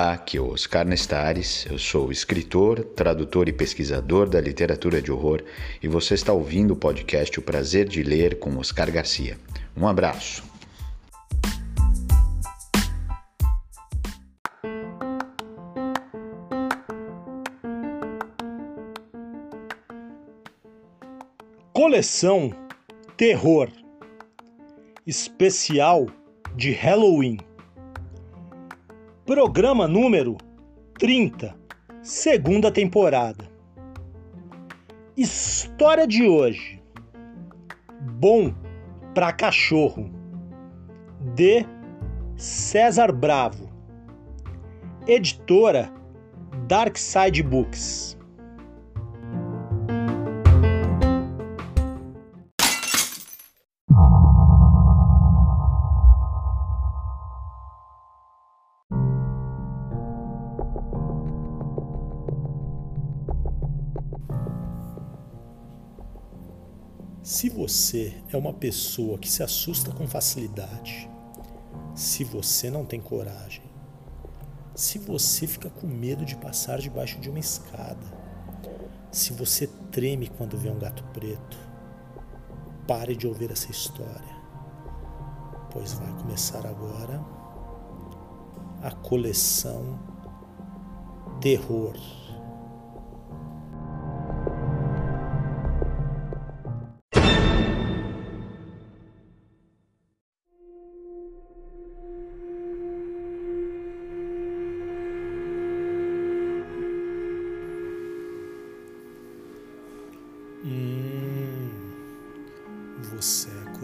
Olá, aqui é Oscar Nestares, eu sou escritor, tradutor e pesquisador da literatura de horror e você está ouvindo o podcast O Prazer de Ler com Oscar Garcia. Um abraço. Coleção Terror Especial de Halloween. Programa número 30, segunda temporada. História de hoje. Bom pra cachorro. De César Bravo. Editora Dark Side Books. É uma pessoa que se assusta com facilidade, se você não tem coragem, se você fica com medo de passar debaixo de uma escada, se você treme quando vê um gato preto, pare de ouvir essa história, pois vai começar agora a coleção Terror.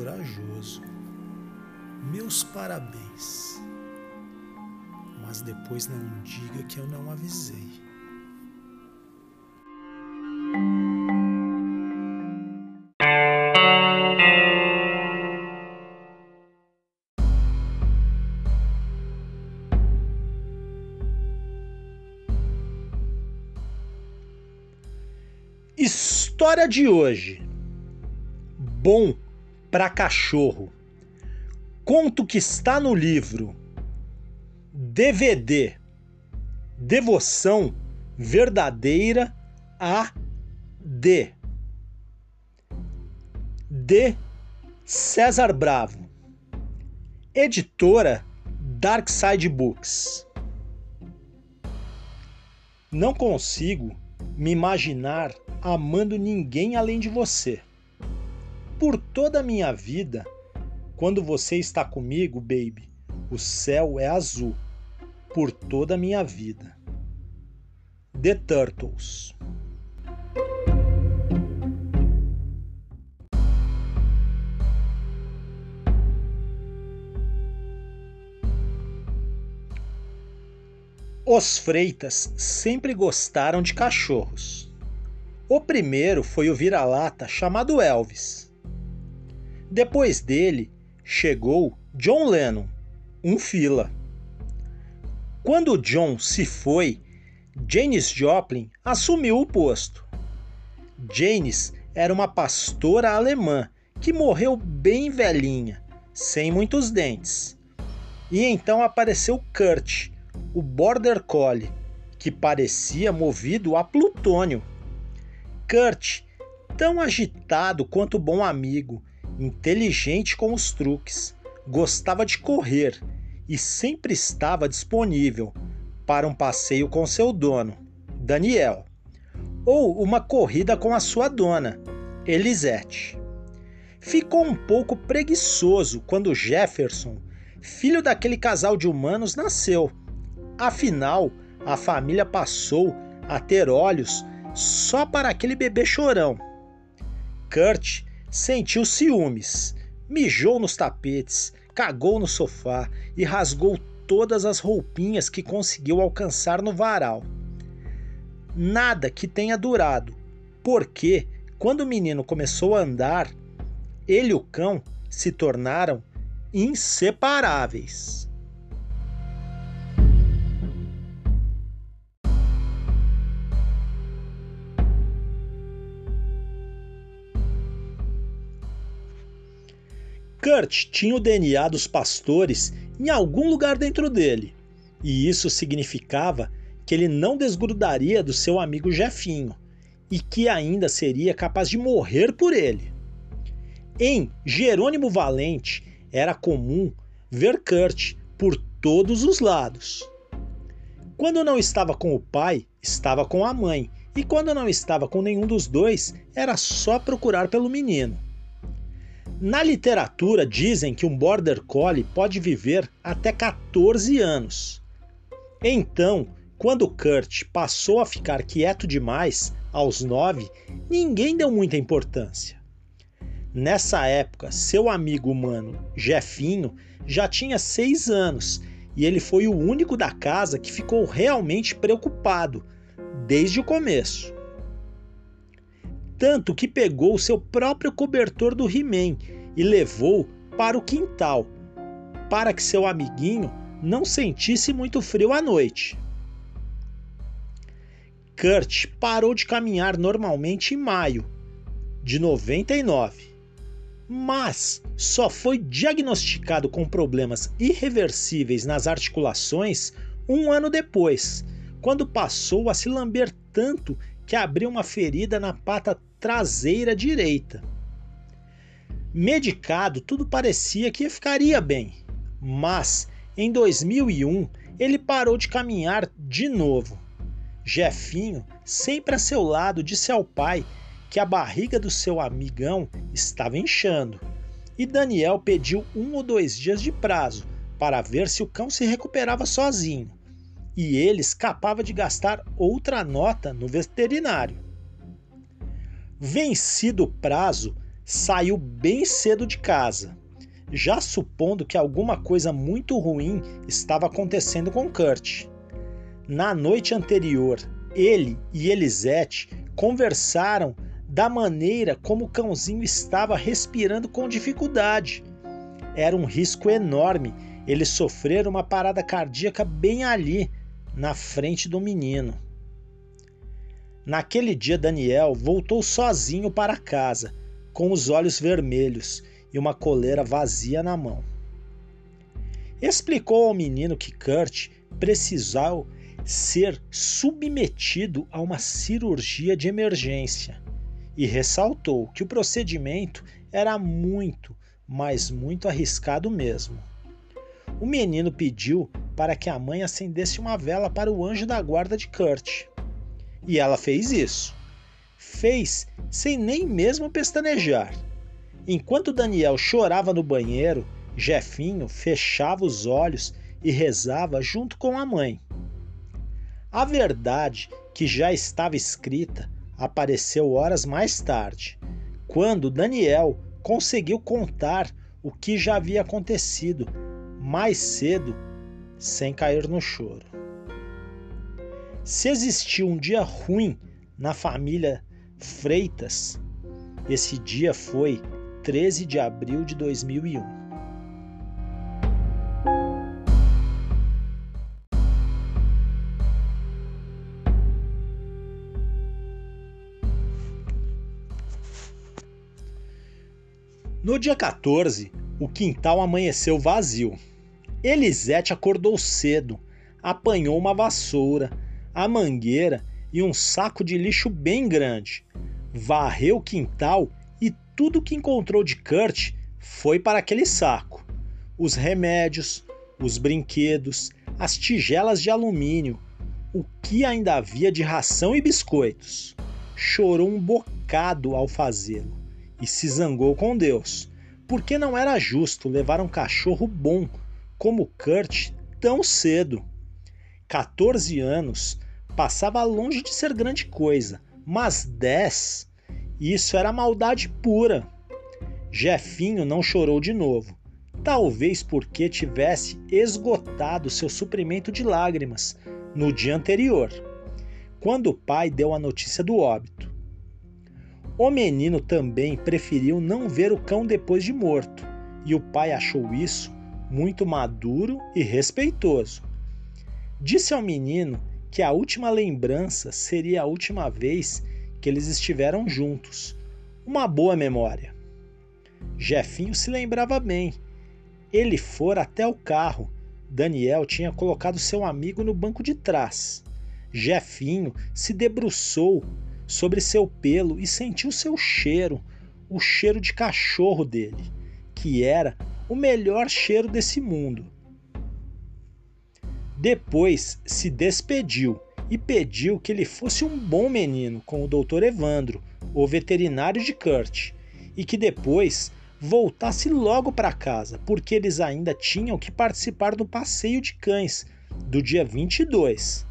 Corajoso. Meus parabéns. Mas depois não diga que eu não avisei. História de hoje. Bom pra cachorro. Conto que está no livro DVD Devoção Verdadeira a D. De César Bravo. Editora Dark Side Books. Não consigo me imaginar amando ninguém além de você. Toda a minha vida, quando você está comigo, baby, o céu é azul. Por toda a minha vida. The Turtles. Os Freitas sempre gostaram de cachorros. O primeiro foi o vira-lata chamado Elvis. Depois dele chegou John Lennon, um fila. Quando John se foi, Janis Joplin assumiu o posto. Janis era uma pastora alemã que morreu bem velhinha, sem muitos dentes. E então apareceu Kurt, o Border Collie, que parecia movido a plutônio. Kurt, tão agitado quanto bom amigo, inteligente com os truques, gostava de correr e sempre estava disponível para um passeio com seu dono, Daniel, ou uma corrida com a sua dona, Elisete. Ficou um pouco preguiçoso quando Jefferson, filho daquele casal de humanos, nasceu. Afinal, a família passou a ter olhos só para aquele bebê chorão. Kurt sentiu ciúmes, mijou nos tapetes, cagou no sofá e rasgou todas as roupinhas que conseguiu alcançar no varal. Nada que tenha durado, porque quando o menino começou a andar, ele e o cão se tornaram inseparáveis. Kurt tinha o DNA dos pastores em algum lugar dentro dele, e isso significava que ele não desgrudaria do seu amigo Jefinho e que ainda seria capaz de morrer por ele. Em Jerônimo Valente era comum ver Kurt por todos os lados. Quando não estava com o pai, estava com a mãe, e quando não estava com nenhum dos dois, era só procurar pelo menino. Na literatura dizem que um Border Collie pode viver até 14 anos. Então, quando Kurt passou a ficar quieto demais, aos 9, ninguém deu muita importância. Nessa época, seu amigo humano Jefinho já tinha 6 anos e ele foi o único da casa que ficou realmente preocupado desde o começo tanto que pegou o seu próprio cobertor do He-Man e levou para o quintal, para que seu amiguinho não sentisse muito frio à noite. Kurt parou de caminhar normalmente em maio de 99, mas só foi diagnosticado com problemas irreversíveis nas articulações um ano depois, quando passou a se lamber tanto que abriu uma ferida na pata traseira direita. Medicado, tudo parecia que ficaria bem, mas em 2001 ele parou de caminhar de novo. Jefinho, sempre a seu lado, disse ao pai que a barriga do seu amigão estava inchando e Daniel pediu um ou dois dias de prazo para ver se o cão se recuperava sozinho e ele escapava de gastar outra nota no veterinário. Vencido o prazo, saiu bem cedo de casa, já supondo que alguma coisa muito ruim estava acontecendo com Kurt. Na noite anterior, ele e Elisete conversaram da maneira como o cãozinho estava respirando com dificuldade. Era um risco enorme ele sofrer uma parada cardíaca bem ali, na frente do menino. Naquele dia, Daniel voltou sozinho para casa, com os olhos vermelhos e uma coleira vazia na mão. Explicou ao menino que Kurt precisou ser submetido a uma cirurgia de emergência e ressaltou que o procedimento era muito, mas muito arriscado mesmo. O menino pediu para que a mãe acendesse uma vela para o anjo da guarda de Kurt. E ela fez isso. Fez sem nem mesmo pestanejar. Enquanto Daniel chorava no banheiro, Jefinho fechava os olhos e rezava junto com a mãe. A verdade que já estava escrita apareceu horas mais tarde, quando Daniel conseguiu contar o que já havia acontecido mais cedo sem cair no choro. Se existiu um dia ruim na família Freitas, esse dia foi 13 de abril de 2001. No dia 14, o quintal amanheceu vazio. Elisete acordou cedo, apanhou uma vassoura, a mangueira e um saco de lixo bem grande, varreu o quintal e tudo que encontrou de Kurt foi para aquele saco. Os remédios, os brinquedos, as tigelas de alumínio, o que ainda havia de ração e biscoitos. Chorou um bocado ao fazê-lo e se zangou com Deus, porque não era justo levar um cachorro bom como Kurt tão cedo. 14 anos passava longe de ser grande coisa, mas 10, isso era maldade pura. Jefinho não chorou de novo, talvez porque tivesse esgotado seu suprimento de lágrimas no dia anterior, quando o pai deu a notícia do óbito. O menino também preferiu não ver o cão depois de morto, e o pai achou isso muito maduro e respeitoso. Disse ao menino que a última lembrança seria a última vez que eles estiveram juntos. Uma boa memória. Jefinho se lembrava bem. Ele fora até o carro. Daniel tinha colocado seu amigo no banco de trás. Jefinho se debruçou sobre seu pelo e sentiu seu cheiro, o cheiro de cachorro dele, que era o melhor cheiro desse mundo. Depois se despediu e pediu que ele fosse um bom menino com o Dr. Evandro, o veterinário de Kurt, e que depois voltasse logo para casa, porque eles ainda tinham que participar do passeio de cães do dia 22.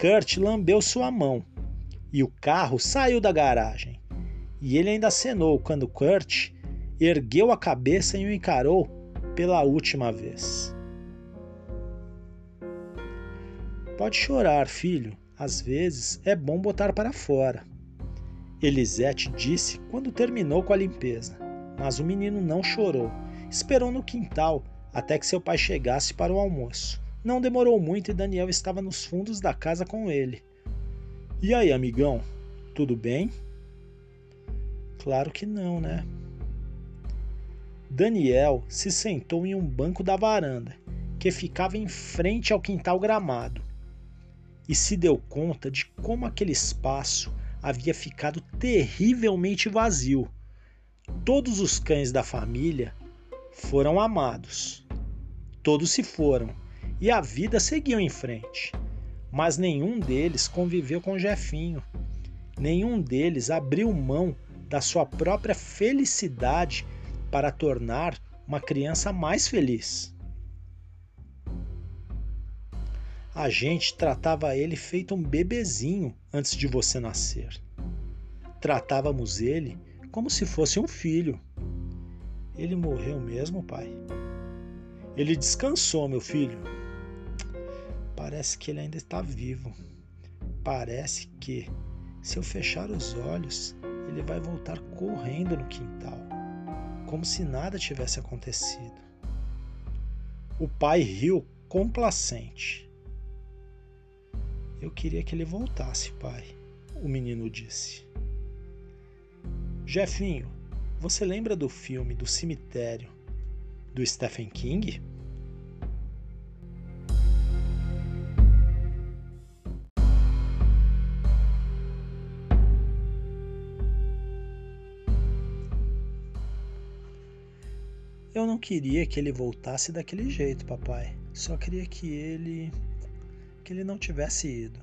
Kurt lambeu sua mão e o carro saiu da garagem. E ele ainda acenou quando Kurt ergueu a cabeça e o encarou pela última vez. Pode chorar, filho. Às vezes é bom botar para fora. Elisete disse quando terminou com a limpeza. Mas o menino não chorou. Esperou no quintal até que seu pai chegasse para o almoço. Não demorou muito e Daniel estava nos fundos da casa com ele. E aí, amigão, tudo bem? Claro que não, né? Daniel se sentou em um banco da varanda, que ficava em frente ao quintal gramado, e se deu conta de como aquele espaço havia ficado terrivelmente vazio. Todos os cães da família foram amados. Todos se foram e a vida seguiu em frente mas nenhum deles conviveu com Jefinho. Nenhum deles abriu mão da sua própria felicidade para tornar uma criança mais feliz. A gente tratava ele feito um bebezinho antes de você nascer. Tratávamos ele como se fosse um filho. Ele morreu mesmo, pai? Ele descansou, meu filho. Parece que ele ainda está vivo. Parece que, se eu fechar os olhos, ele vai voltar correndo no quintal, como se nada tivesse acontecido. O pai riu complacente. Eu queria que ele voltasse, pai, o menino disse. Jefinho, você lembra do filme do cemitério do Stephen King? Eu não queria que ele voltasse daquele jeito, papai. Só queria que ele. Que ele não tivesse ido.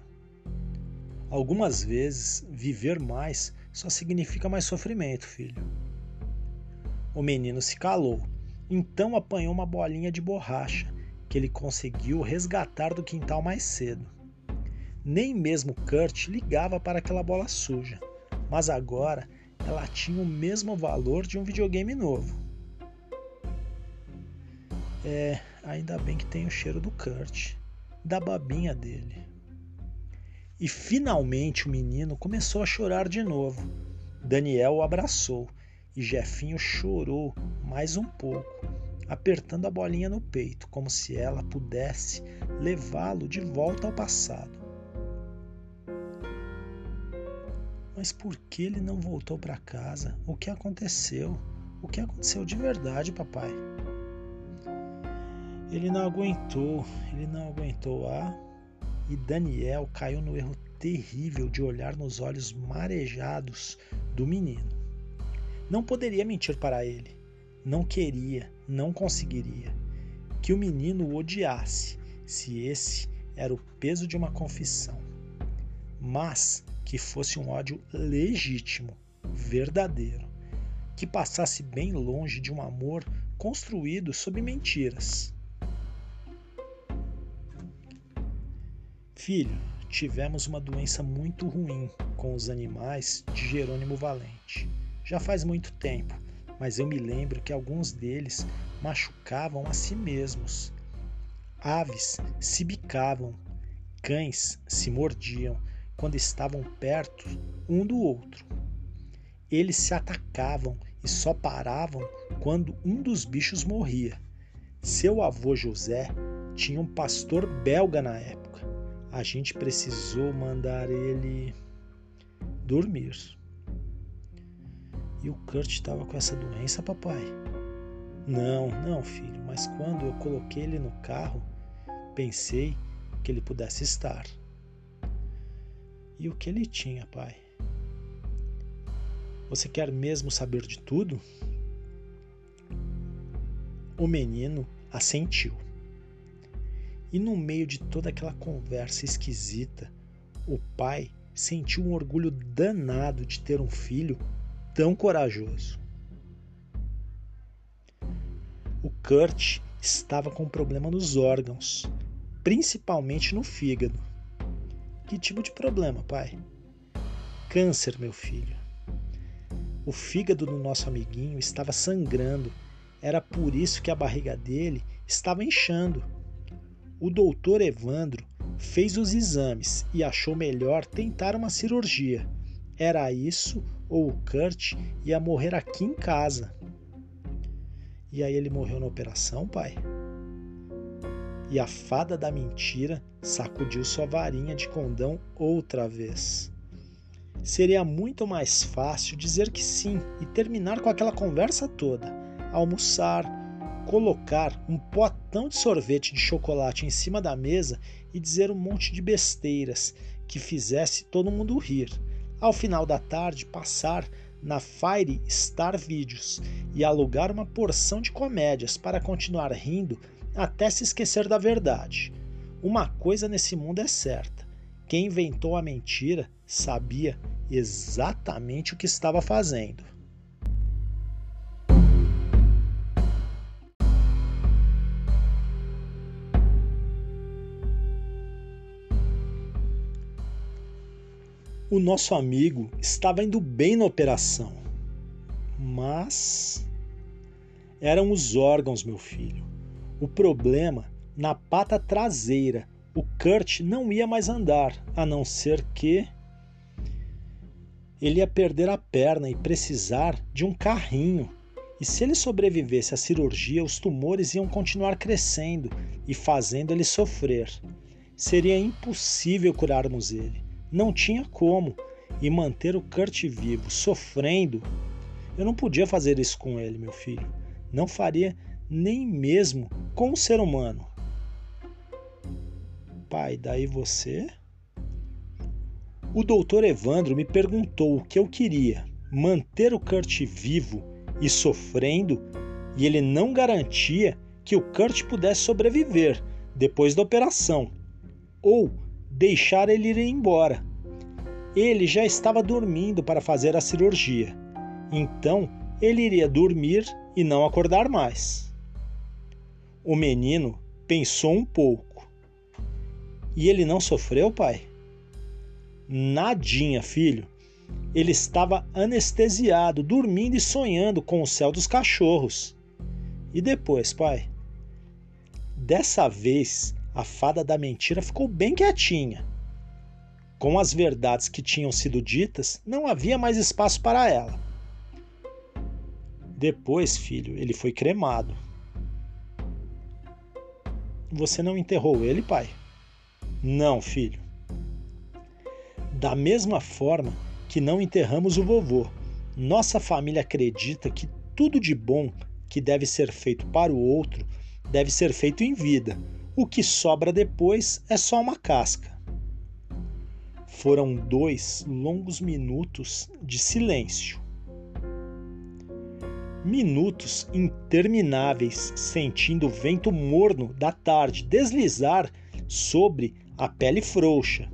Algumas vezes, viver mais só significa mais sofrimento, filho. O menino se calou, então apanhou uma bolinha de borracha que ele conseguiu resgatar do quintal mais cedo. Nem mesmo Kurt ligava para aquela bola suja, mas agora ela tinha o mesmo valor de um videogame novo. É, ainda bem que tem o cheiro do Kurt, da babinha dele. E finalmente o menino começou a chorar de novo. Daniel o abraçou e Jefinho chorou mais um pouco, apertando a bolinha no peito, como se ela pudesse levá-lo de volta ao passado. Mas por que ele não voltou para casa? O que aconteceu? O que aconteceu de verdade, papai? Ele não aguentou, ele não aguentou a. E Daniel caiu no erro terrível de olhar nos olhos marejados do menino. Não poderia mentir para ele. Não queria, não conseguiria. Que o menino o odiasse, se esse era o peso de uma confissão. Mas que fosse um ódio legítimo, verdadeiro, que passasse bem longe de um amor construído sob mentiras. Filho, tivemos uma doença muito ruim com os animais de Jerônimo Valente. Já faz muito tempo, mas eu me lembro que alguns deles machucavam a si mesmos. Aves se bicavam, cães se mordiam quando estavam perto um do outro. Eles se atacavam e só paravam quando um dos bichos morria. Seu avô José tinha um pastor belga na época. A gente precisou mandar ele dormir. E o Kurt estava com essa doença, papai? Não, não, filho, mas quando eu coloquei ele no carro, pensei que ele pudesse estar. E o que ele tinha, pai? Você quer mesmo saber de tudo? O menino assentiu. E no meio de toda aquela conversa esquisita, o pai sentiu um orgulho danado de ter um filho tão corajoso. O Kurt estava com problema nos órgãos, principalmente no fígado. Que tipo de problema, pai? Câncer, meu filho. O fígado do nosso amiguinho estava sangrando. Era por isso que a barriga dele estava inchando. O doutor Evandro fez os exames e achou melhor tentar uma cirurgia. Era isso ou o Kurt ia morrer aqui em casa. E aí ele morreu na operação, pai? E a fada da mentira sacudiu sua varinha de condão outra vez. Seria muito mais fácil dizer que sim e terminar com aquela conversa toda. Almoçar, colocar um potão de sorvete de chocolate em cima da mesa e dizer um monte de besteiras que fizesse todo mundo rir. Ao final da tarde, passar na Fire Star Videos e alugar uma porção de comédias para continuar rindo até se esquecer da verdade. Uma coisa nesse mundo é certa: quem inventou a mentira sabia exatamente o que estava fazendo. O nosso amigo estava indo bem na operação, mas eram os órgãos, meu filho. O problema na pata traseira. O Kurt não ia mais andar, a não ser que ele ia perder a perna e precisar de um carrinho. E se ele sobrevivesse à cirurgia, os tumores iam continuar crescendo e fazendo ele sofrer. Seria impossível curarmos ele. Não tinha como. E manter o Kurt vivo, sofrendo. Eu não podia fazer isso com ele, meu filho. Não faria nem mesmo com um ser humano. Pai, daí você? O doutor Evandro me perguntou o que eu queria: manter o Kurt vivo e sofrendo, e ele não garantia que o Kurt pudesse sobreviver depois da operação, ou deixar ele ir embora. Ele já estava dormindo para fazer a cirurgia, então ele iria dormir e não acordar mais. O menino pensou um pouco. E ele não sofreu, pai? Nadinha, filho. Ele estava anestesiado, dormindo e sonhando com o céu dos cachorros. E depois, pai? Dessa vez, a fada da mentira ficou bem quietinha. Com as verdades que tinham sido ditas, não havia mais espaço para ela. Depois, filho, ele foi cremado. Você não enterrou ele, pai? Não, filho. Da mesma forma que não enterramos o vovô, nossa família acredita que tudo de bom que deve ser feito para o outro deve ser feito em vida. O que sobra depois é só uma casca. Foram dois longos minutos de silêncio. Minutos intermináveis, sentindo o vento morno da tarde deslizar sobre a pele frouxa,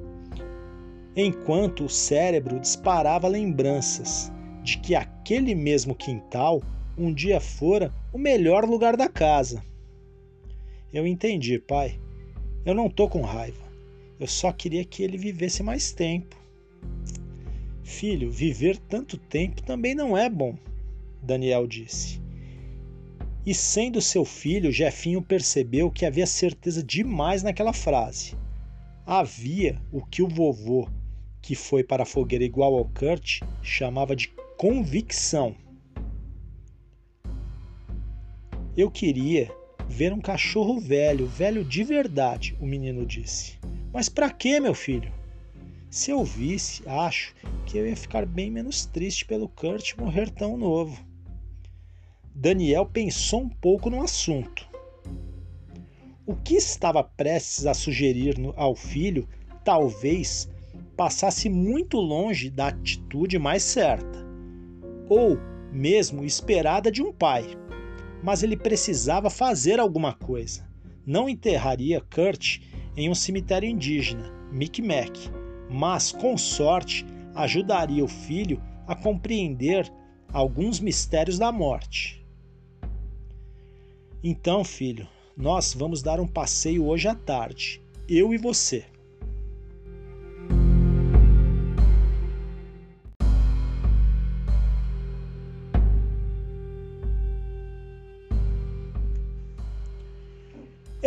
enquanto o cérebro disparava lembranças de que aquele mesmo quintal um dia fora o melhor lugar da casa. Eu entendi, pai. Eu não tô com raiva. Eu só queria que ele vivesse mais tempo. Filho, viver tanto tempo também não é bom, Daniel disse. E sendo seu filho, Jefinho percebeu que havia certeza demais naquela frase. Havia o que o vovô, que foi para a fogueira igual ao Kurt, chamava de convicção. Eu queria ver um cachorro velho, velho de verdade, o menino disse. Mas para que, meu filho? Se eu visse, acho que eu ia ficar bem menos triste pelo Kurt morrer tão novo. Daniel pensou um pouco no assunto. O que estava prestes a sugerir ao filho talvez passasse muito longe da atitude mais certa, ou mesmo esperada de um pai. Mas ele precisava fazer alguma coisa. Não enterraria Kurt em um cemitério indígena, Micmac, mas com sorte ajudaria o filho a compreender alguns mistérios da morte. Então, filho, nós vamos dar um passeio hoje à tarde, eu e você.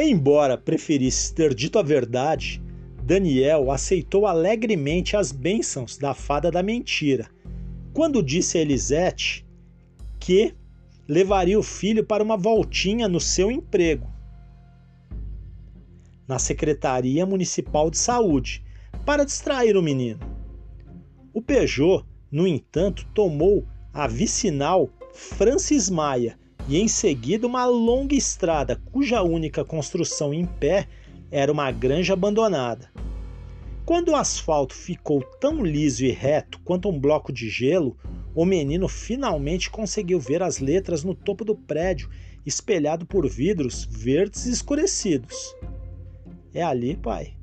Embora preferisse ter dito a verdade, Daniel aceitou alegremente as bênçãos da fada da mentira, quando disse a Elisete que levaria o filho para uma voltinha no seu emprego, na Secretaria Municipal de Saúde, para distrair o menino. O Peugeot, no entanto, tomou a vicinal Francis Maia e em seguida uma longa estrada cuja única construção em pé era uma granja abandonada. Quando o asfalto ficou tão liso e reto quanto um bloco de gelo, o menino finalmente conseguiu ver as letras no topo do prédio, espelhado por vidros verdes escurecidos. É ali, pai?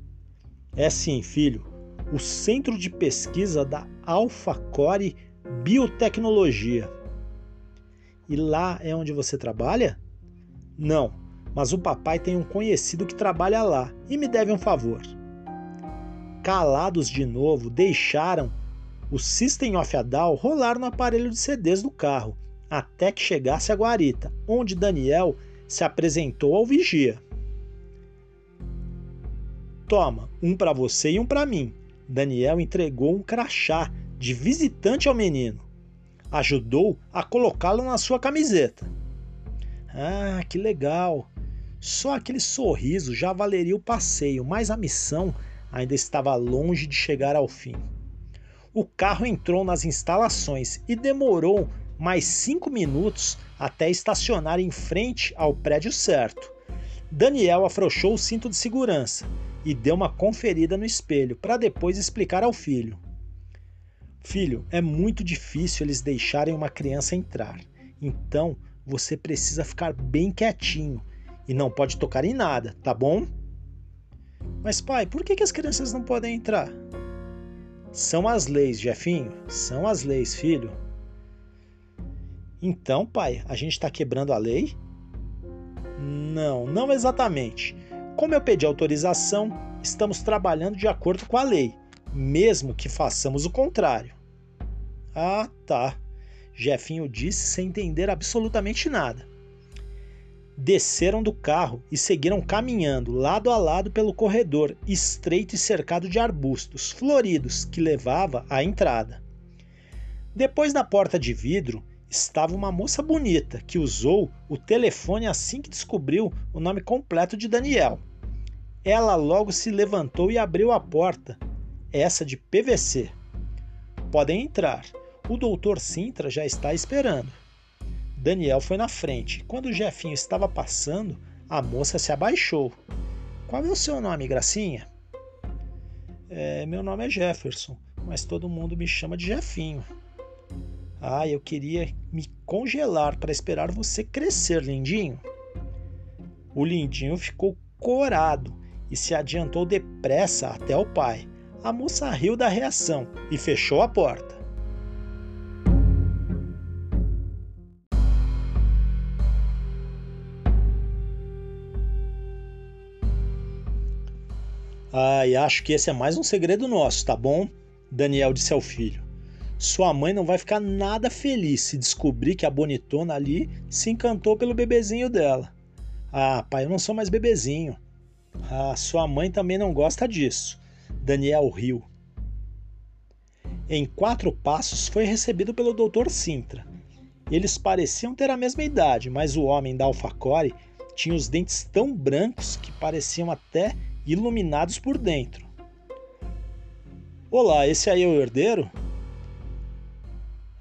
É sim, filho. O Centro de Pesquisa da Alpha Core Biotecnologia. E lá é onde você trabalha? Não, mas o papai tem um conhecido que trabalha lá e me deve um favor. Calados de novo, deixaram o System of a Down rolar no aparelho de CDs do carro, até que chegasse a guarita, onde Daniel se apresentou ao vigia. Toma, um para você e um para mim. Daniel entregou um crachá de visitante ao menino. Ajudou a colocá-lo na sua camiseta. Ah, que legal! Só aquele sorriso já valeria o passeio, mas a missão ainda estava longe de chegar ao fim. O carro entrou nas instalações e demorou mais cinco minutos até estacionar em frente ao prédio certo. Daniel afrouxou o cinto de segurança e deu uma conferida no espelho para depois explicar ao filho. Filho, é muito difícil eles deixarem uma criança entrar, então você precisa ficar bem quietinho e não pode tocar em nada, tá bom? Mas pai, por que, que as crianças não podem entrar? São as leis, Jefinho, são as leis, filho. Então, pai, a gente está quebrando a lei? Não, não exatamente. Como eu pedi autorização, estamos trabalhando de acordo com a lei, mesmo que façamos o contrário. Ah, tá. Jefinho disse sem entender absolutamente nada desceram do carro e seguiram caminhando lado a lado pelo corredor estreito e cercado de arbustos floridos que levava à entrada. Depois da porta de vidro estava uma moça bonita que usou o telefone assim que descobriu o nome completo de Daniel. Ela logo se levantou e abriu a porta, essa de PVC. Podem entrar. O doutor Sintra já está esperando. Daniel foi na frente. Quando o Jefinho estava passando, a moça se abaixou. Qual é o seu nome, Gracinha? É, meu nome é Jefferson, mas todo mundo me chama de Jefinho. Ah, eu queria me congelar para esperar você crescer, lindinho. O lindinho ficou corado e se adiantou depressa até o pai. A moça riu da reação e fechou a porta. Ai, acho que esse é mais um segredo nosso, tá bom? Daniel disse ao filho. Sua mãe não vai ficar nada feliz se descobrir que a bonitona ali se encantou pelo bebezinho dela. Ah, pai, eu não sou mais bebezinho. Ah, sua mãe também não gosta disso. Daniel riu. Em quatro passos foi recebido pelo Dr. Sintra. Eles pareciam ter a mesma idade, mas o homem da alfacore tinha os dentes tão brancos que pareciam até iluminados por dentro. Olá, esse aí é o herdeiro?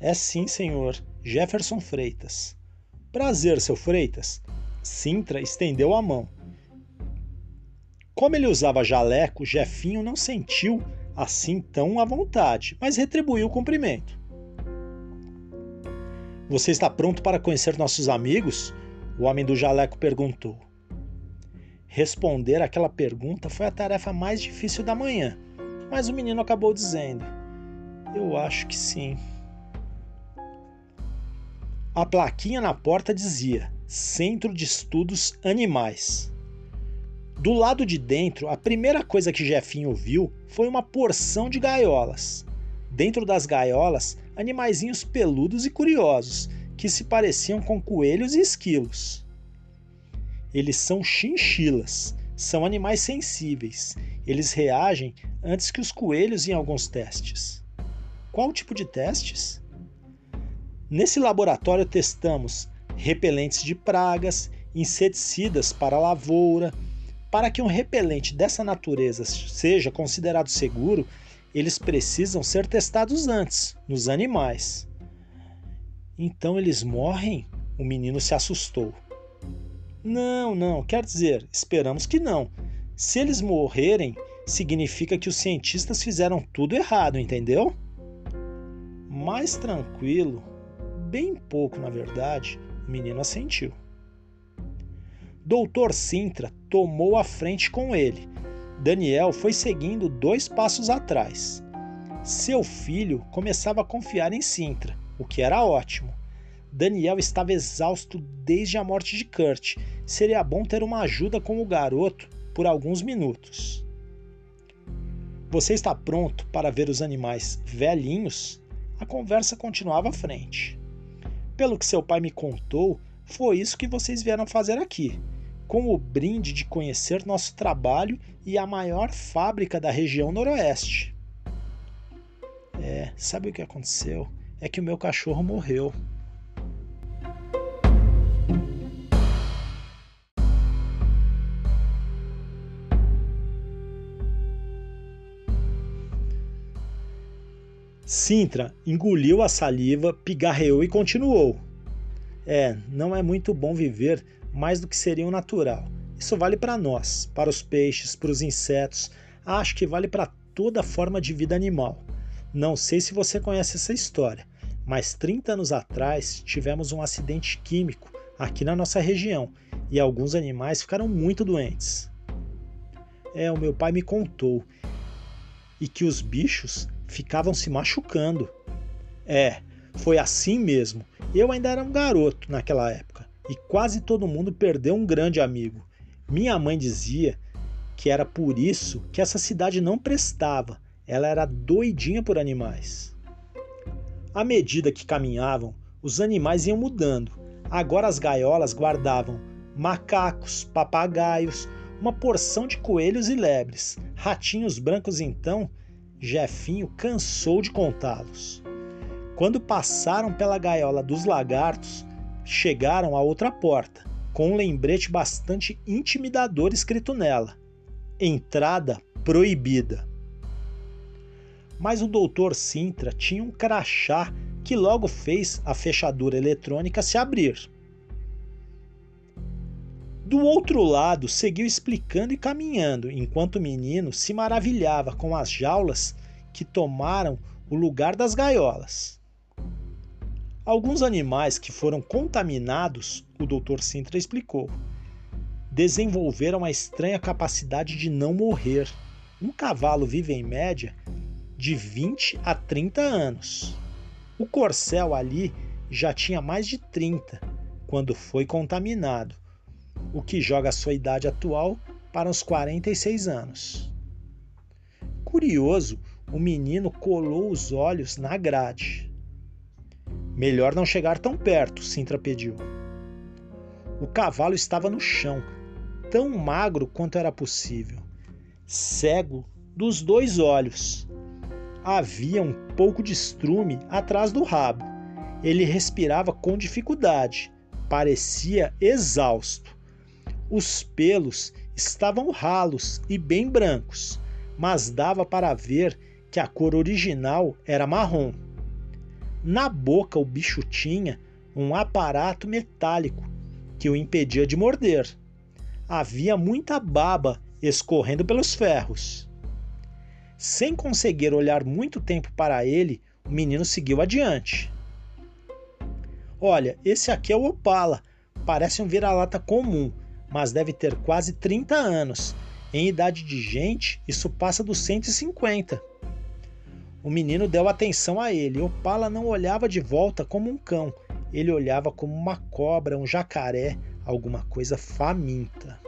É sim, senhor. Jefferson Freitas. Prazer, seu Freitas. Sintra estendeu a mão. Como ele usava jaleco, Jefinho não sentiu assim tão à vontade, mas retribuiu o cumprimento. Você está pronto para conhecer nossos amigos? O homem do jaleco perguntou. Responder aquela pergunta foi a tarefa mais difícil da manhã, mas o menino acabou dizendo: Eu acho que sim. A plaquinha na porta dizia: Centro de Estudos Animais. Do lado de dentro, a primeira coisa que Jefinho viu foi uma porção de gaiolas. Dentro das gaiolas, animaizinhos peludos e curiosos, que se pareciam com coelhos e esquilos. Eles são chinchilas, são animais sensíveis. Eles reagem antes que os coelhos em alguns testes. Qual tipo de testes? Nesse laboratório testamos repelentes de pragas, inseticidas para lavoura. Para que um repelente dessa natureza seja considerado seguro, eles precisam ser testados antes, nos animais. Então eles morrem? O menino se assustou. Não, não, quer dizer, esperamos que não. Se eles morrerem, significa que os cientistas fizeram tudo errado, entendeu? Mais tranquilo, bem pouco, na verdade, o menino assentiu. Doutor Sintra tomou a frente com ele. Daniel foi seguindo dois passos atrás. Seu filho começava a confiar em Sintra, o que era ótimo. Daniel estava exausto desde a morte de Kurt. Seria bom ter uma ajuda com o garoto por alguns minutos. Você está pronto para ver os animais velhinhos? A conversa continuava à frente. Pelo que seu pai me contou, foi isso que vocês vieram fazer aqui, com o brinde de conhecer nosso trabalho e a maior fábrica da região noroeste. É, sabe o que aconteceu? É que o meu cachorro morreu. Sintra engoliu a saliva, pigarreou e continuou. É, não é muito bom viver mais do que seria o natural. Isso vale para nós, para os peixes, para os insetos, acho que vale para toda forma de vida animal. Não sei se você conhece essa história, mas 30 anos atrás tivemos um acidente químico aqui na nossa região e alguns animais ficaram muito doentes. É, o meu pai me contou. E que os bichos ficavam se machucando. É, foi assim mesmo. Eu ainda era um garoto naquela época e quase todo mundo perdeu um grande amigo. Minha mãe dizia que era por isso que essa cidade não prestava. Ela era doidinha por animais. À medida que caminhavam, os animais iam mudando. Agora as gaiolas guardavam macacos, papagaios, uma porção de coelhos e lebres. Ratinhos brancos então Jefinho cansou de contá-los. Quando passaram pela gaiola dos lagartos, chegaram a outra porta, com um lembrete bastante intimidador escrito nela: Entrada proibida. Mas o doutor Sintra tinha um crachá que logo fez a fechadura eletrônica se abrir. Do outro lado, seguiu explicando e caminhando, enquanto o menino se maravilhava com as jaulas que tomaram o lugar das gaiolas. Alguns animais que foram contaminados, o Dr. Sintra explicou, desenvolveram a estranha capacidade de não morrer. Um cavalo vive em média de 20 a 30 anos. O corcel ali já tinha mais de 30 quando foi contaminado, o que joga a sua idade atual para os 46 anos. Curioso, o menino colou os olhos na grade. Melhor não chegar tão perto, Sintra pediu. O cavalo estava no chão, tão magro quanto era possível, cego dos dois olhos. Havia um pouco de estrume atrás do rabo. Ele respirava com dificuldade, parecia exausto. Os pelos estavam ralos e bem brancos, mas dava para ver que a cor original era marrom. Na boca, o bicho tinha um aparato metálico que o impedia de morder. Havia muita baba escorrendo pelos ferros. Sem conseguir olhar muito tempo para ele, o menino seguiu adiante. Olha, esse aqui é o Opala. Parece um vira-lata comum, mas deve ter quase 30 anos. Em idade de gente, isso passa dos 150. O menino deu atenção a ele. O Pala não olhava de volta como um cão. Ele olhava como uma cobra, um jacaré, alguma coisa faminta.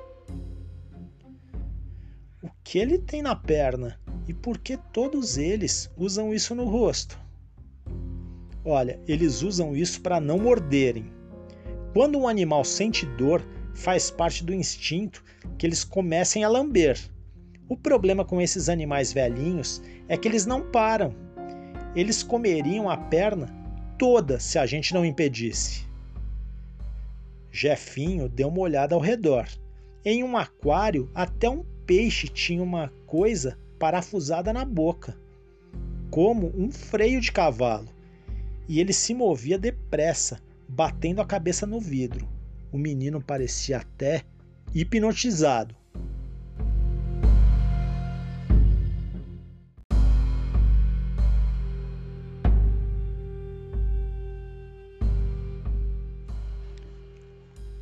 O que ele tem na perna? E por que todos eles usam isso no rosto? Olha, eles usam isso para não morderem. Quando um animal sente dor, faz parte do instinto que eles comecem a lamber. O problema com esses animais velhinhos é que eles não param. Eles comeriam a perna toda se a gente não impedisse. Jefinho deu uma olhada ao redor. Em um aquário, até um peixe tinha uma coisa parafusada na boca, como um freio de cavalo, e ele se movia depressa, batendo a cabeça no vidro. O menino parecia até hipnotizado.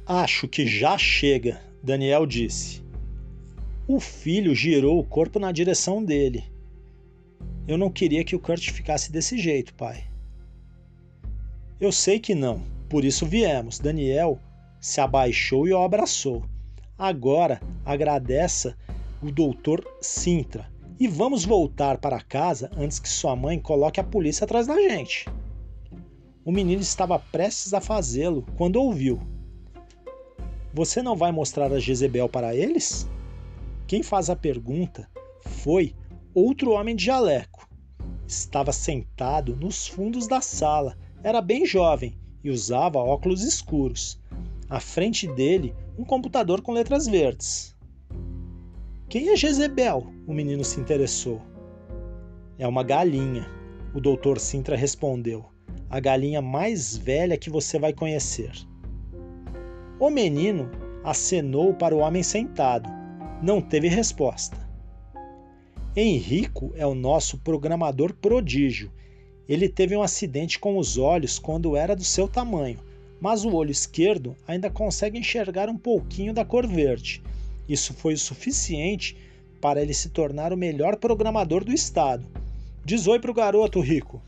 Acho que já chega, Daniel disse. O filho girou o corpo na direção dele. Eu não queria que o Kurt ficasse desse jeito, pai. Eu sei que não, por isso viemos. Daniel se abaixou e o abraçou. Agora agradeça o doutor Sintra e vamos voltar para casa antes que sua mãe coloque a polícia atrás da gente. O menino estava prestes a fazê-lo quando ouviu. Você não vai mostrar a Jezebel para eles? Quem faz a pergunta foi outro homem de jaleco. Estava sentado nos fundos da sala, era bem jovem e usava óculos escuros. À frente dele, um computador com letras verdes. Quem é Jezebel? O menino se interessou. É uma galinha, o doutor Sintra respondeu. A galinha mais velha que você vai conhecer. O menino acenou para o homem sentado. Não teve resposta. Henrico é o nosso programador prodígio. Ele teve um acidente com os olhos quando era do seu tamanho, mas o olho esquerdo ainda consegue enxergar um pouquinho da cor verde. Isso foi o suficiente para ele se tornar o melhor programador do estado. Diz oi para o garoto, Rico.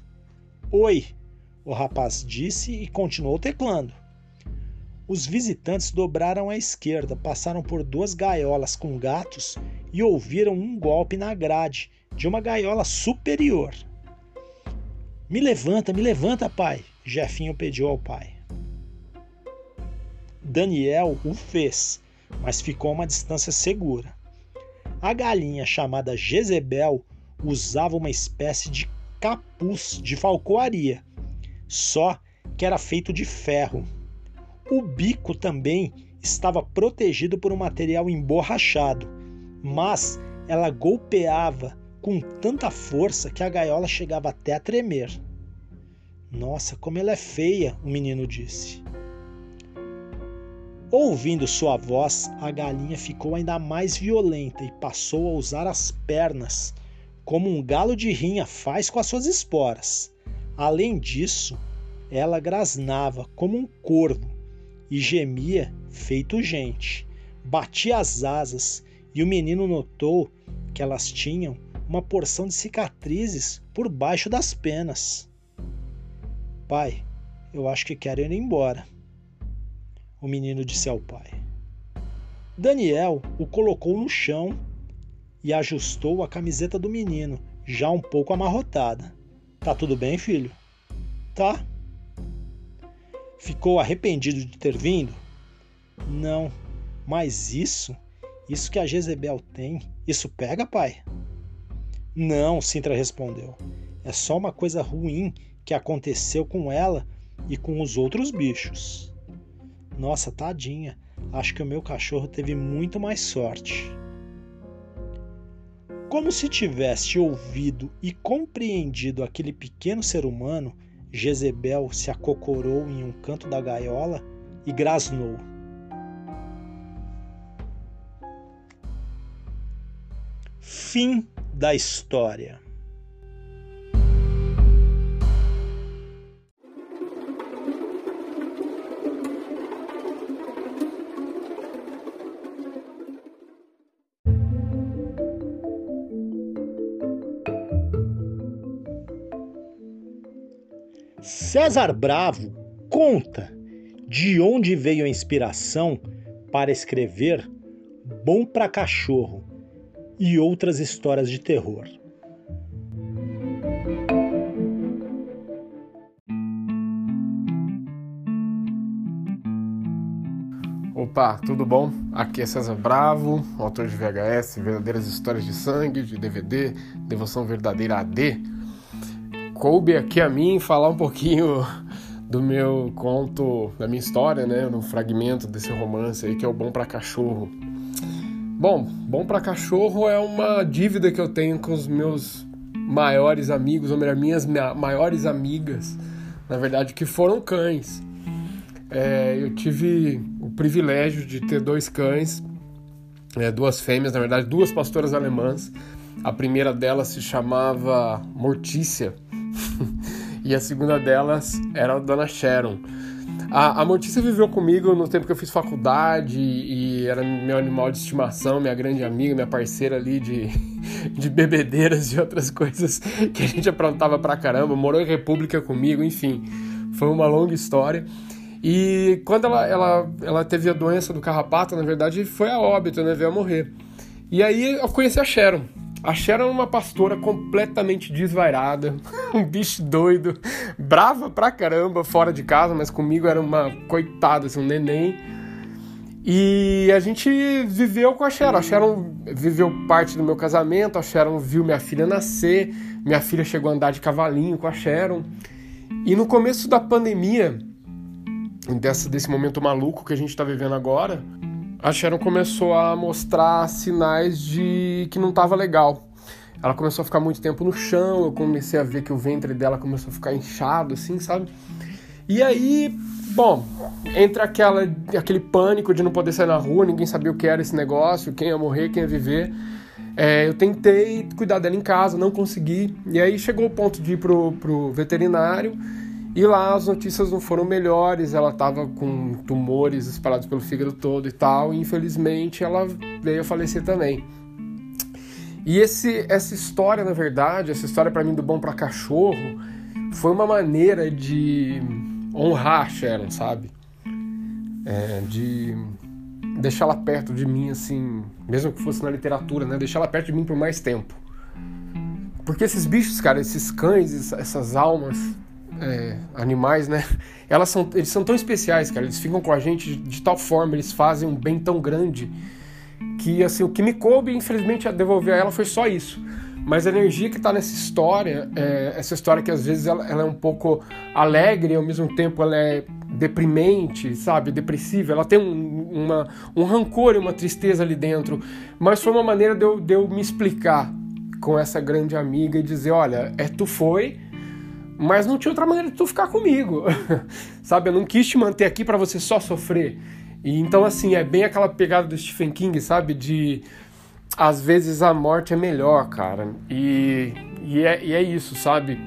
Oi, o rapaz disse e continuou teclando. Os visitantes dobraram à esquerda, passaram por duas gaiolas com gatos e ouviram um golpe na grade de uma gaiola superior. Me levanta, me levanta, pai, Jefinho pediu ao pai. Daniel o fez, mas ficou a uma distância segura. A galinha chamada Jezebel usava uma espécie de capuz de falcoaria, só que era feito de ferro. O bico também estava protegido por um material emborrachado, mas ela golpeava com tanta força que a gaiola chegava até a tremer. Nossa, como ela é feia, o menino disse. Ouvindo sua voz, a galinha ficou ainda mais violenta e passou a usar as pernas, como um galo de rinha faz com as suas esporas. Além disso, ela grasnava como um corvo e gemia feito gente. Batia as asas e o menino notou que elas tinham uma porção de cicatrizes por baixo das penas. Pai, eu acho que quero ir embora. O menino disse ao pai. Daniel o colocou no chão e ajustou a camiseta do menino, já um pouco amarrotada. Tá tudo bem, filho? Tá. Ficou arrependido de ter vindo? Não, mas isso, isso que a Jezebel tem, isso pega, pai? Não, Sintra respondeu. É só uma coisa ruim que aconteceu com ela e com os outros bichos. Nossa, tadinha, acho que o meu cachorro teve muito mais sorte. Como se tivesse ouvido e compreendido aquele pequeno ser humano, Jezebel se acocorou em um canto da gaiola e grasnou. Fim da história. César Bravo conta de onde veio a inspiração para escrever Bom para Cachorro e outras histórias de terror. Opa, tudo bom? Aqui é César Bravo, autor de VHS, Verdadeiras Histórias de Sangue, de DVD, Devoção Verdadeira AD coube aqui a mim falar um pouquinho do meu conto, da minha história, né, no fragmento desse romance aí que é o Bom para Cachorro. Bom, Bom para Cachorro é uma dívida que eu tenho com os meus maiores amigos, ou melhor, minhas maiores amigas, na verdade, que foram cães. É, eu tive o privilégio de ter dois cães, é, duas fêmeas, na verdade, duas pastoras alemãs. A primeira delas se chamava Mortícia e a segunda delas era a Dona Sharon. A, a Mortícia viveu comigo no tempo que eu fiz faculdade e, era meu animal de estimação, minha grande amiga, minha parceira ali de, de bebedeiras e outras coisas que a gente aprontava pra caramba. Morou em República comigo, enfim, foi uma longa história. E quando ela, ela, ela teve a doença do carrapato, na verdade, foi a óbito, né? Veio a morrer. E aí eu conheci a Sharon. A Sharon uma pastora completamente desvairada, um bicho doido, brava pra caramba fora de casa, mas comigo era uma coitada, assim, um neném. E a gente viveu com a Sharon. A Sharon viveu parte do meu casamento, a Sharon viu minha filha nascer, minha filha chegou a andar de cavalinho com a Sharon. E no começo da pandemia, desse, desse momento maluco que a gente está vivendo agora, a Sharon começou a mostrar sinais de que não estava legal. Ela começou a ficar muito tempo no chão, eu comecei a ver que o ventre dela começou a ficar inchado, assim, sabe? E aí, bom, entre aquela, aquele pânico de não poder sair na rua, ninguém sabia o que era esse negócio, quem ia morrer, quem ia viver. É, eu tentei cuidar dela em casa, não consegui. E aí chegou o ponto de ir pro, pro veterinário e lá as notícias não foram melhores, ela estava com tumores espalhados pelo fígado todo e tal, e infelizmente ela veio a falecer também. E esse, essa história, na verdade, essa história para mim do bom para cachorro, foi uma maneira de honrar a Sharon, sabe? É, de deixar ela perto de mim, assim, mesmo que fosse na literatura, né? Deixar ela perto de mim por mais tempo. Porque esses bichos, cara, esses cães, essas almas é, animais, né? Elas são, eles são tão especiais, cara. Eles ficam com a gente de, de, tal forma, eles fazem um bem tão grande que, assim, o que me coube, infelizmente, a devolver a ela foi só isso. Mas a energia que está nessa história, é, essa história que às vezes ela, ela, é um pouco alegre ao mesmo tempo ela é deprimente, sabe? Depressiva. Ela tem um, uma, um rancor e uma tristeza ali dentro. Mas foi uma maneira de eu, de eu me explicar com essa grande amiga e dizer: olha, é tu foi mas não tinha outra maneira de tu ficar comigo, sabe? Eu não quis te manter aqui para você só sofrer. E então, assim, é bem aquela pegada do Stephen King, sabe? De às vezes a morte é melhor, cara. E, e, é, e é isso, sabe?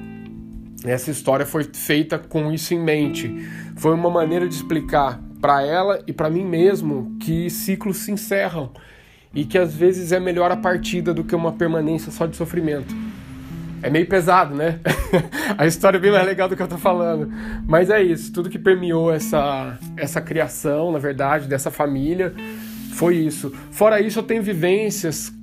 essa história foi feita com isso em mente. Foi uma maneira de explicar para ela e para mim mesmo que ciclos se encerram e que às vezes é melhor a partida do que uma permanência só de sofrimento. É meio pesado, né? a história é bem mais legal do que eu tô falando. Mas é isso, tudo que permeou essa, essa criação, na verdade, dessa família, foi isso. Fora isso, eu tenho vivências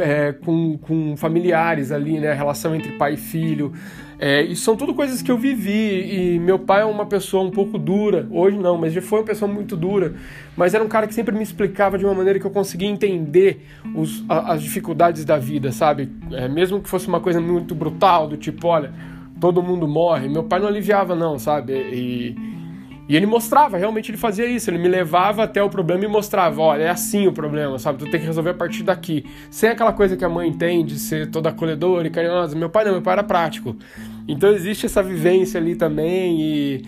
é, com, com familiares ali, né? A relação entre pai e filho. É, e são tudo coisas que eu vivi. E meu pai é uma pessoa um pouco dura. Hoje não, mas já foi uma pessoa muito dura. Mas era um cara que sempre me explicava de uma maneira que eu conseguia entender os, as dificuldades da vida, sabe? É, mesmo que fosse uma coisa muito brutal, do tipo, olha, todo mundo morre. Meu pai não aliviava, não, sabe? E e ele mostrava, realmente ele fazia isso. Ele me levava até o problema e mostrava: olha, é assim o problema, sabe? Tu tem que resolver a partir daqui. Sem aquela coisa que a mãe tem de ser toda acolhedora e carinhosa. Meu pai não, meu pai era prático. Então existe essa vivência ali também e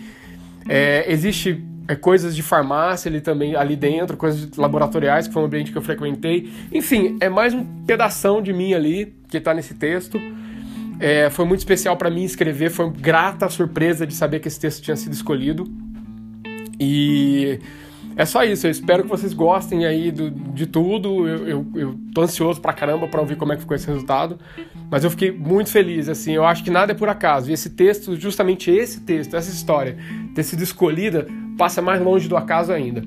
é, existe é, coisas de farmácia ali também, ali dentro, coisas laboratoriais, que foi um ambiente que eu frequentei. Enfim, é mais um pedação de mim ali que está nesse texto. É, foi muito especial para mim escrever, foi grata surpresa de saber que esse texto tinha sido escolhido. E é só isso, eu espero que vocês gostem aí do, de tudo. Eu, eu, eu tô ansioso pra caramba pra ouvir como é que ficou esse resultado. Mas eu fiquei muito feliz, assim, eu acho que nada é por acaso. E esse texto, justamente esse texto, essa história, ter sido escolhida, passa mais longe do acaso ainda.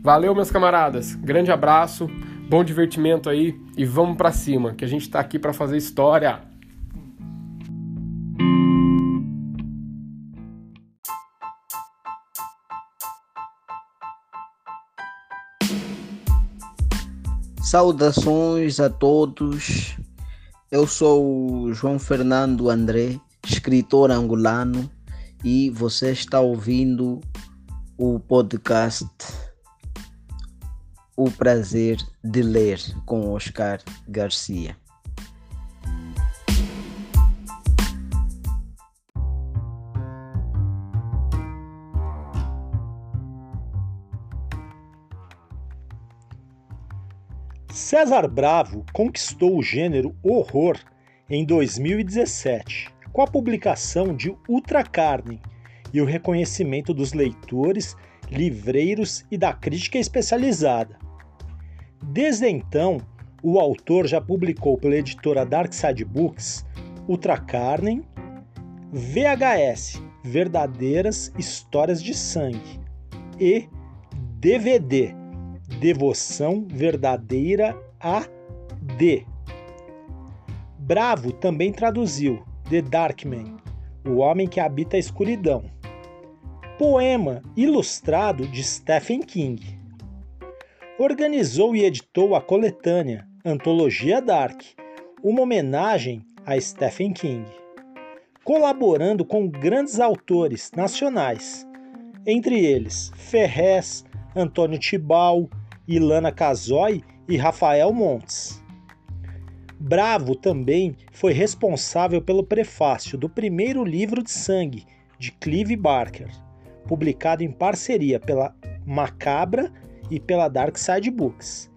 Valeu, meus camaradas. Grande abraço, bom divertimento aí e vamos para cima, que a gente tá aqui para fazer história. Saudações a todos. Eu sou João Fernando André, escritor angolano, e você está ouvindo o podcast O Prazer de Ler com Oscar Garcia. César Bravo conquistou o gênero horror em 2017 com a publicação de Ultra Carne e o reconhecimento dos leitores, livreiros e da crítica especializada. Desde então, o autor já publicou pela editora Darkside Books Ultra Carne, VHS Verdadeiras Histórias de Sangue e DVD Devoção Verdadeira a D. Bravo também traduziu The Darkman, O Homem que Habita a Escuridão, poema ilustrado de Stephen King. Organizou e editou a coletânea Antologia Dark, uma homenagem a Stephen King, colaborando com grandes autores nacionais, entre eles Ferrez, Antônio Tibau, Ilana Casoy e Rafael Montes. Bravo também foi responsável pelo prefácio do primeiro livro de sangue de Clive Barker, publicado em parceria pela Macabra e pela Dark Side Books.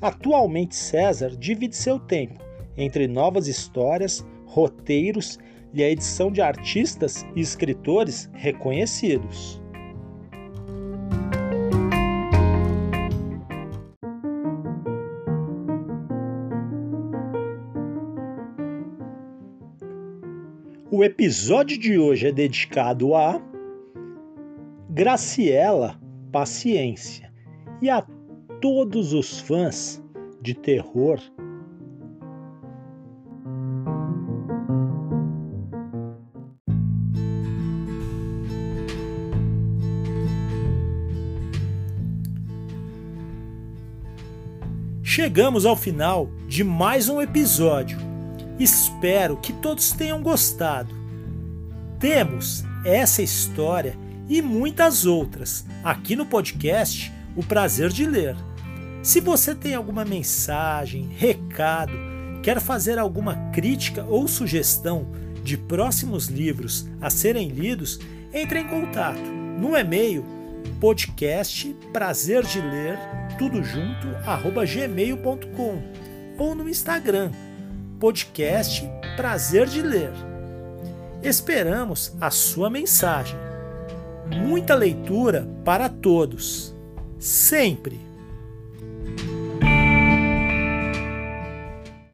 Atualmente, César divide seu tempo entre novas histórias, roteiros e a edição de artistas e escritores reconhecidos. O episódio de hoje é dedicado a Graciela Paciência e a todos os fãs de terror. Chegamos ao final de mais um episódio Espero que todos tenham gostado. Temos essa história e muitas outras aqui no podcast O Prazer de Ler. Se você tem alguma mensagem, recado, quer fazer alguma crítica ou sugestão de próximos livros a serem lidos, entre em contato no e-mail podcast prazer de ler tudo junto arroba gmail.com ou no Instagram podcast Prazer de Ler. Esperamos a sua mensagem. Muita leitura para todos. Sempre!